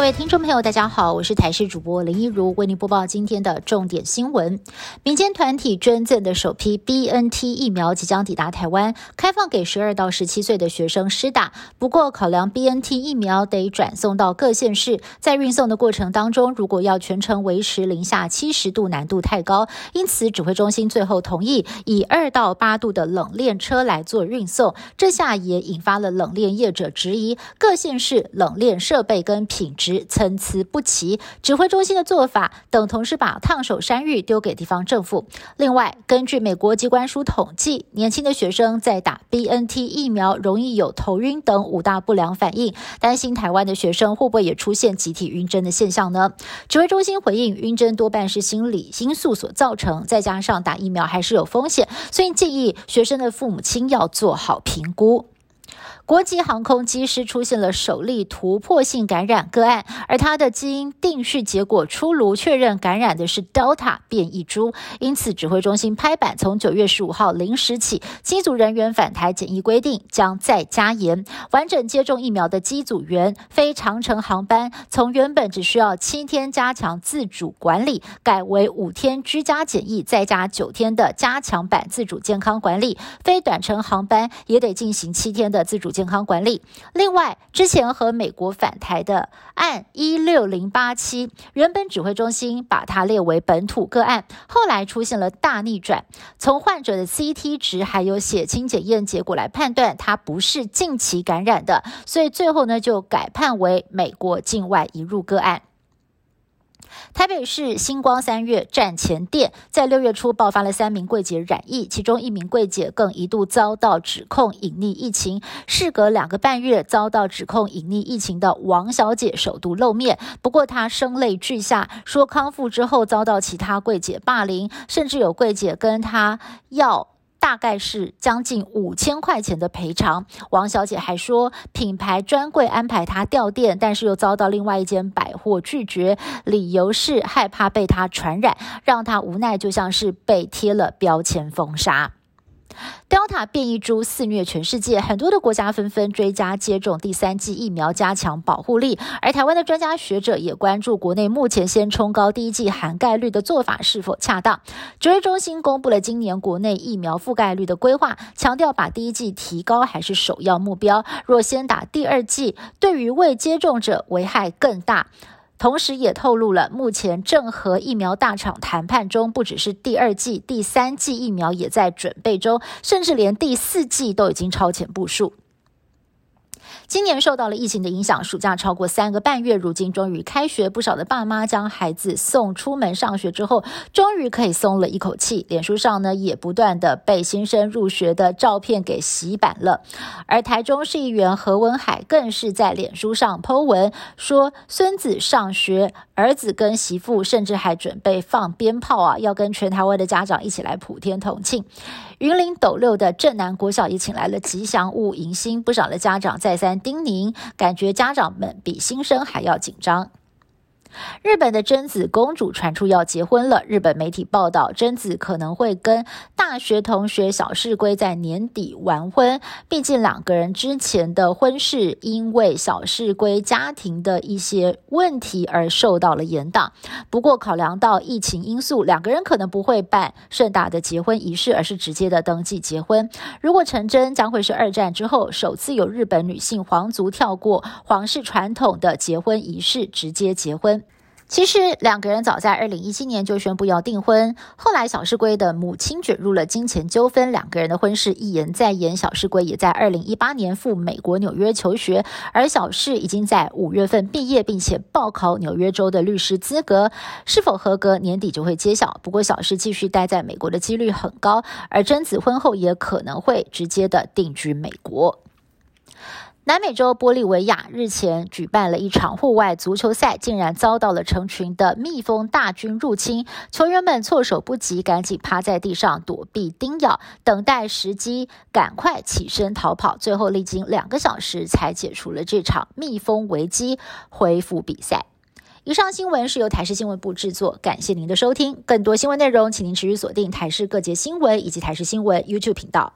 各位听众朋友，大家好，我是台视主播林一如，为您播报今天的重点新闻。民间团体捐赠的首批 BNT 疫苗即将抵达台湾，开放给十二到十七岁的学生施打。不过，考量 BNT 疫苗得转送到各县市，在运送的过程当中，如果要全程维持零下七十度，难度太高，因此指挥中心最后同意以二到八度的冷链车来做运送。这下也引发了冷链业者质疑，各县市冷链设备跟品质。参差不齐，指挥中心的做法等同是把烫手山芋丢给地方政府。另外，根据美国机关署统计，年轻的学生在打 BNT 疫苗容易有头晕等五大不良反应，担心台湾的学生会不会也出现集体晕针的现象呢？指挥中心回应，晕针多半是心理因素所造成，再加上打疫苗还是有风险，所以建议学生的父母亲要做好评估。国际航空机师出现了首例突破性感染个案，而他的基因定序结果出炉，确认感染的是 Delta 变异株。因此，指挥中心拍板，从九月十五号零时起，机组人员返台检疫规定将再加严。完整接种疫苗的机组员，非长程航班从原本只需要七天加强自主管理，改为五天居家检疫，再加九天的加强版自主健康管理。非短程航班也得进行七天的自主。健康管理。另外，之前和美国返台的案一六零八七，原本指挥中心把它列为本土个案，后来出现了大逆转，从患者的 CT 值还有血清检验结果来判断，它不是近期感染的，所以最后呢就改判为美国境外移入个案。台北市星光三月站前店在六月初爆发了三名柜姐染疫，其中一名柜姐更一度遭到指控隐匿疫情。事隔两个半月，遭到指控隐匿疫情的王小姐首度露面，不过她声泪俱下，说康复之后遭到其他柜姐霸凌，甚至有柜姐跟她要。大概是将近五千块钱的赔偿。王小姐还说，品牌专柜安排她调店，但是又遭到另外一间百货拒绝，理由是害怕被她传染，让她无奈，就像是被贴了标签封杀。Delta 变异株肆虐全世界，很多的国家纷纷追加接种第三剂疫苗，加强保护力。而台湾的专家学者也关注国内目前先冲高第一剂涵盖率的做法是否恰当。指挥中心公布了今年国内疫苗覆盖率的规划，强调把第一剂提高还是首要目标。若先打第二剂，对于未接种者危害更大。同时也透露了，目前正和疫苗大厂谈判中，不只是第二季、第三季疫苗也在准备中，甚至连第四季都已经超前部署。今年受到了疫情的影响，暑假超过三个半月，如今终于开学，不少的爸妈将孩子送出门上学之后，终于可以松了一口气。脸书上呢，也不断的被新生入学的照片给洗版了。而台中市议员何文海更是在脸书上 Po 文，说孙子上学，儿子跟媳妇甚至还准备放鞭炮啊，要跟全台湾的家长一起来普天同庆。云林斗六的镇南国小也请来了吉祥物迎新，不少的家长在三叮咛，感觉家长们比新生还要紧张。日本的贞子公主传出要结婚了。日本媒体报道，贞子可能会跟大学同学小市龟在年底完婚。毕竟两个人之前的婚事因为小市龟家庭的一些问题而受到了延宕。不过考量到疫情因素，两个人可能不会办盛大的结婚仪式，而是直接的登记结婚。如果成真，将会是二战之后首次有日本女性皇族跳过皇室传统的结婚仪式，直接结婚。其实两个人早在二零一七年就宣布要订婚，后来小世龟的母亲卷入了金钱纠纷，两个人的婚事一延再延。小世龟也在二零一八年赴美国纽约求学，而小世已经在五月份毕业，并且报考纽约州的律师资格，是否合格年底就会揭晓。不过小世继续待在美国的几率很高，而贞子婚后也可能会直接的定居美国。南美洲玻利维亚日前举办了一场户外足球赛，竟然遭到了成群的蜜蜂大军入侵，球员们措手不及，赶紧趴在地上躲避叮咬，等待时机，赶快起身逃跑。最后历经两个小时才解除了这场蜜蜂危机，恢复比赛。以上新闻是由台视新闻部制作，感谢您的收听。更多新闻内容，请您持续锁定台视各节新闻以及台视新闻 YouTube 频道。